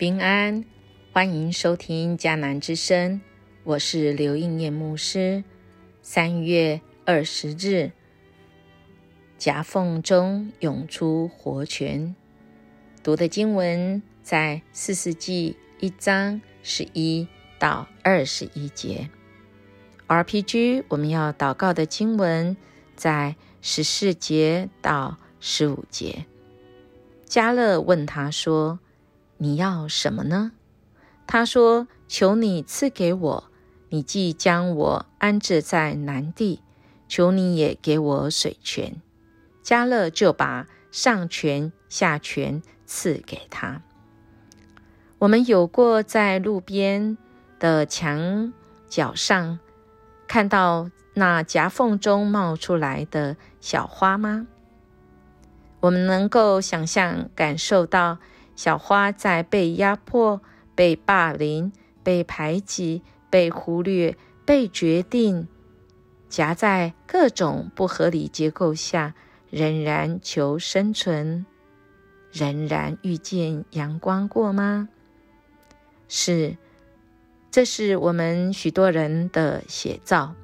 平安，欢迎收听迦南之声，我是刘应念牧师。三月二十日，夹缝中涌出活泉。读的经文在四世纪一章十一到二十一节。RPG 我们要祷告的经文在十四节到十五节。加勒问他说：“你要什么呢？”他说：“求你赐给我。你既将我安置在南地，求你也给我水泉。”加勒就把上泉下泉赐给他。我们有过在路边的墙角上。看到那夹缝中冒出来的小花吗？我们能够想象、感受到小花在被压迫、被霸凌、被排挤、被忽略、被决定，夹在各种不合理结构下，仍然求生存，仍然遇见阳光过吗？是。这是我们许多人的写照，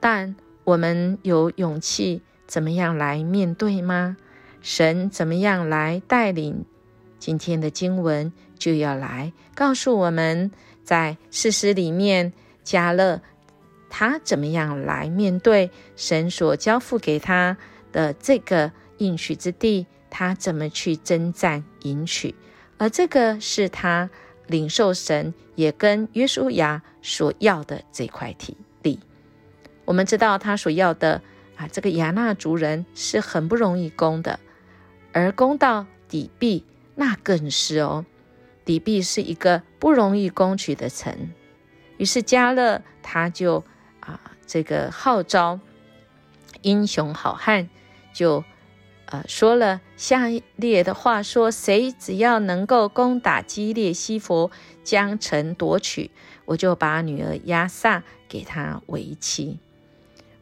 但我们有勇气怎么样来面对吗？神怎么样来带领？今天的经文就要来告诉我们，在事实里面，加勒他怎么样来面对神所交付给他的这个应许之地，他怎么去征战迎取，而这个是他。领受神也跟约书亚所要的这块体地，我们知道他所要的啊，这个亚纳族人是很不容易攻的，而攻到底壁那更是哦，底壁是一个不容易攻取的城。于是加勒他就啊，这个号召英雄好汉就。呃，说了下列的话，说谁只要能够攻打基列西佛，将城夺取，我就把女儿亚萨给他为妻。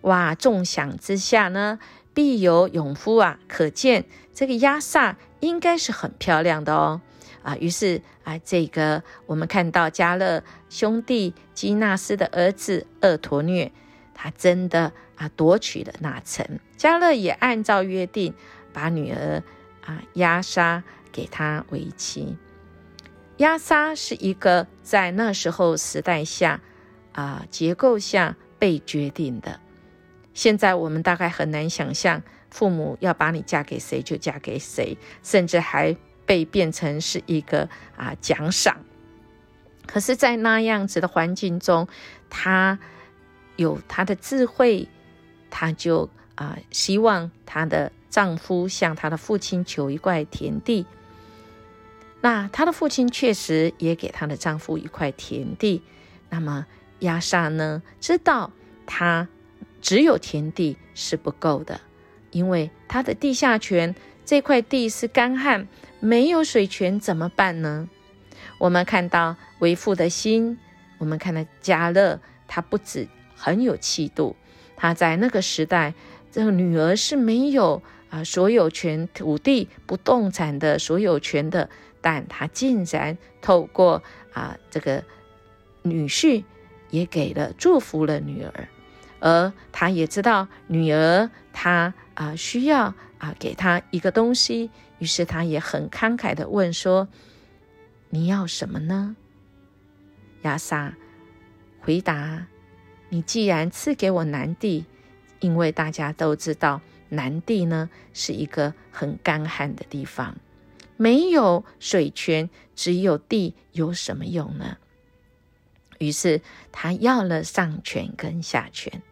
哇！众想之下呢，必有勇夫啊！可见这个亚萨应该是很漂亮的哦。啊，于是啊，这个我们看到加勒兄弟基纳斯的儿子厄陀虐，他真的啊夺取了那城。加勒也按照约定。把女儿啊亚莎给他为妻。亚莎是一个在那时候时代下啊结构下被决定的。现在我们大概很难想象，父母要把你嫁给谁就嫁给谁，甚至还被变成是一个啊奖赏。可是，在那样子的环境中，他有他的智慧，他就啊希望他的。丈夫向他的父亲求一块田地，那他的父亲确实也给他的丈夫一块田地。那么亚萨呢？知道他只有田地是不够的，因为他的地下泉这块地是干旱，没有水泉怎么办呢？我们看到为父的心，我们看到加勒，他不止很有气度，他在那个时代，这个女儿是没有。啊，所有权土地不动产的所有权的，但他竟然透过啊这个女婿也给了祝福了女儿，而他也知道女儿他啊需要啊给他一个东西，于是他也很慷慨的问说：“你要什么呢？”亚萨回答：“你既然赐给我南地，因为大家都知道。”南地呢是一个很干旱的地方，没有水泉，只有地，有什么用呢？于是他要了上泉跟下泉。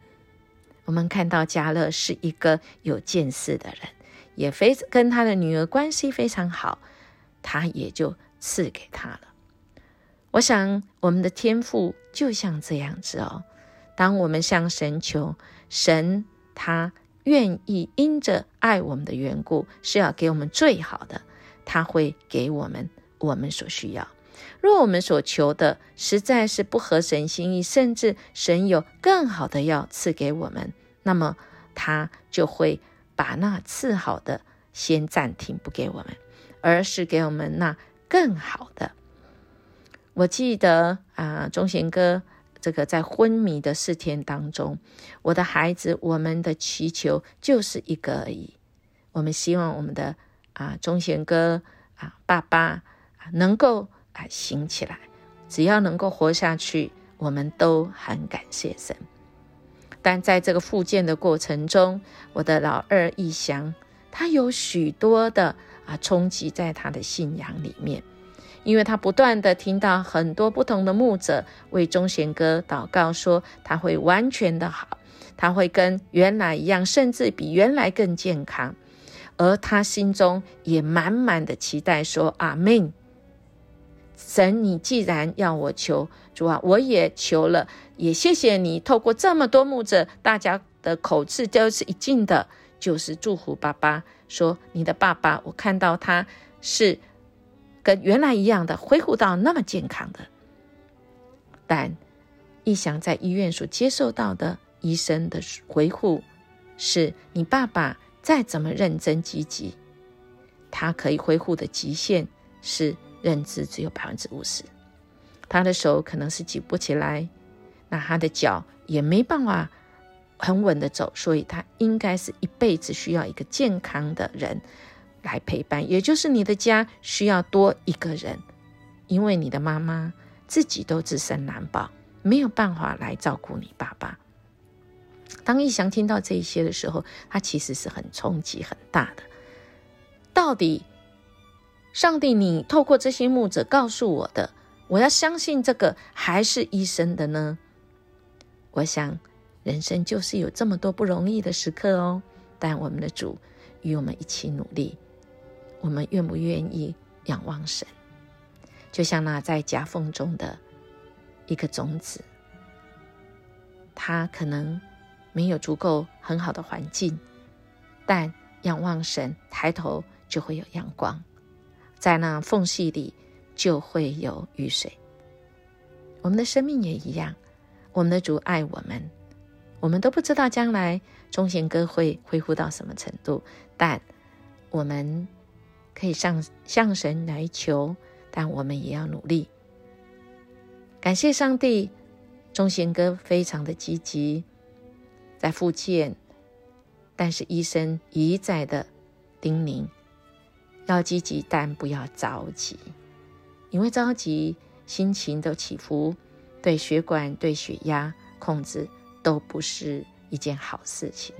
我们看到加勒是一个有见识的人，也非跟他的女儿关系非常好，他也就赐给他了。我想我们的天赋就像这样子哦，当我们向神求，神他。愿意因着爱我们的缘故，是要给我们最好的，他会给我们我们所需要。若我们所求的实在是不合神心意，甚至神有更好的要赐给我们，那么他就会把那赐好的先暂停不给我们，而是给我们那更好的。我记得啊，钟贤哥这个在昏迷的四天当中，我的孩子，我们的祈求就是一个而已。我们希望我们的啊钟贤哥啊爸爸能够啊醒起来，只要能够活下去，我们都很感谢神。但在这个复健的过程中，我的老二义祥，他有许多的啊冲击在他的信仰里面，因为他不断的听到很多不同的牧者为钟贤哥祷告，说他会完全的好，他会跟原来一样，甚至比原来更健康，而他心中也满满的期待，说阿门。神，你既然要我求主啊，我也求了，也谢谢你。透过这么多牧者，大家的口字都是一尽的，就是祝福爸爸，说你的爸爸，我看到他是跟原来一样的，恢复到那么健康的。但一想在医院所接受到的医生的回复，是你爸爸再怎么认真积极，他可以恢复的极限是。认知只有百分之五十，他的手可能是举不起来，那他的脚也没办法很稳的走，所以他应该是一辈子需要一个健康的人来陪伴，也就是你的家需要多一个人，因为你的妈妈自己都自身难保，没有办法来照顾你爸爸。当义祥听到这一些的时候，他其实是很冲击很大的，到底。上帝，你透过这些牧者告诉我的，我要相信这个还是医生的呢？我想，人生就是有这么多不容易的时刻哦。但我们的主与我们一起努力，我们愿不愿意仰望神？就像那在夹缝中的一个种子，它可能没有足够很好的环境，但仰望神，抬头就会有阳光。在那缝隙里就会有雨水。我们的生命也一样，我们的主爱我们，我们都不知道将来忠贤哥会恢复到什么程度，但我们可以上向神来求，但我们也要努力。感谢上帝，忠贤哥非常的积极，在复健，但是医生一再的叮咛。要积极，但不要着急，因为着急，心情的起伏，对血管、对血压控制都不是一件好事情。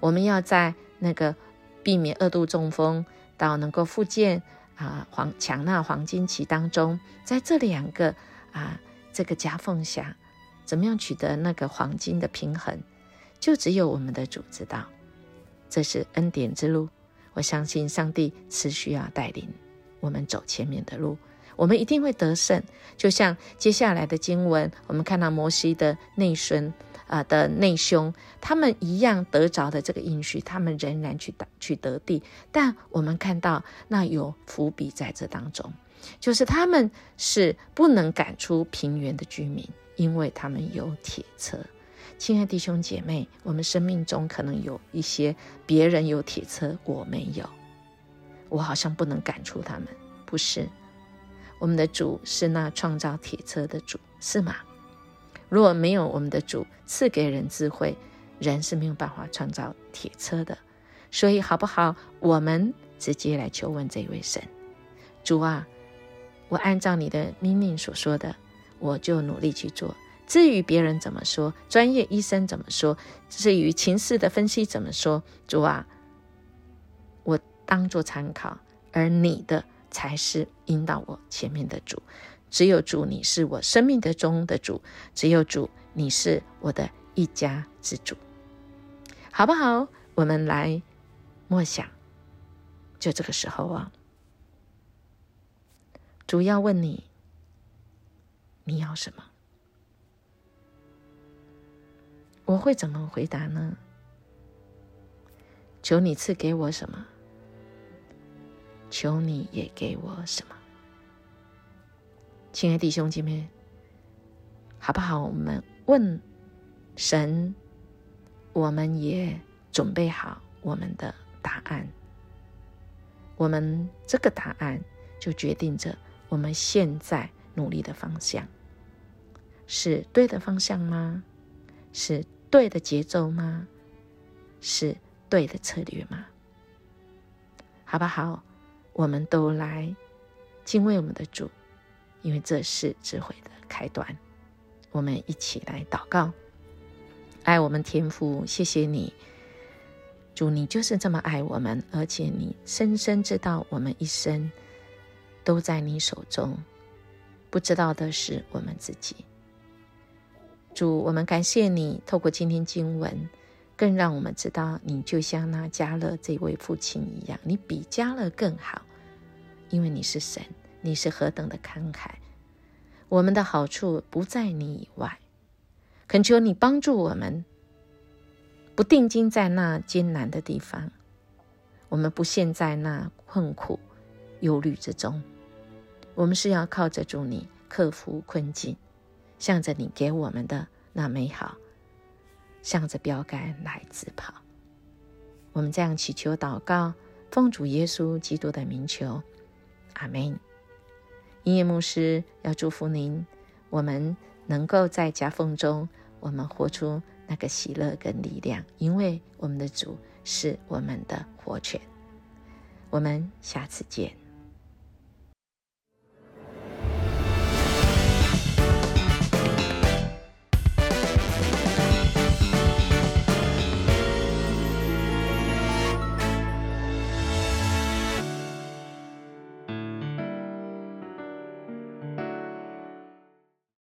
我们要在那个避免二度中风到能够复健啊黄强纳黄金期当中，在这两个啊这个夹缝下，怎么样取得那个黄金的平衡，就只有我们的主知道。这是恩典之路。我相信上帝持续要带领我们走前面的路，我们一定会得胜。就像接下来的经文，我们看到摩西的内孙啊的内兄，他们一样得着的这个应许，他们仍然去打去得地。但我们看到那有伏笔在这当中，就是他们是不能赶出平原的居民，因为他们有铁车。亲爱弟兄姐妹，我们生命中可能有一些别人有铁车，我没有，我好像不能赶出他们。不是，我们的主是那创造铁车的主，是吗？如果没有我们的主赐给人智慧，人是没有办法创造铁车的。所以，好不好？我们直接来求问这位神，主啊，我按照你的命令所说的，我就努力去做。至于别人怎么说，专业医生怎么说，至于情势的分析怎么说，主啊，我当做参考，而你的才是引导我前面的主。只有主，你是我生命的中的主；只有主，你是我的一家之主，好不好？我们来默想，就这个时候啊，主要问你，你要什么？我会怎么回答呢？求你赐给我什么？求你也给我什么？亲爱弟兄姐妹，好不好？我们问神，我们也准备好我们的答案。我们这个答案就决定着我们现在努力的方向，是对的方向吗？是对的节奏吗？是对的策略吗？好不好？我们都来敬畏我们的主，因为这是智慧的开端。我们一起来祷告，爱我们天父，谢谢你，主，你就是这么爱我们，而且你深深知道我们一生都在你手中，不知道的是我们自己。主，我们感谢你，透过今天经文，更让我们知道，你就像那加勒这位父亲一样，你比加勒更好，因为你是神，你是何等的慷慨。我们的好处不在你以外，恳求你帮助我们，不定睛在那艰难的地方，我们不陷在那困苦、忧虑之中。我们是要靠着主你克服困境，向着你给我们的那美好，向着标杆来自跑。我们这样祈求祷告，奉主耶稣基督的名求，阿门。音乐牧师要祝福您，我们能够在夹缝中，我们活出那个喜乐跟力量，因为我们的主是我们的活泉。我们下次见。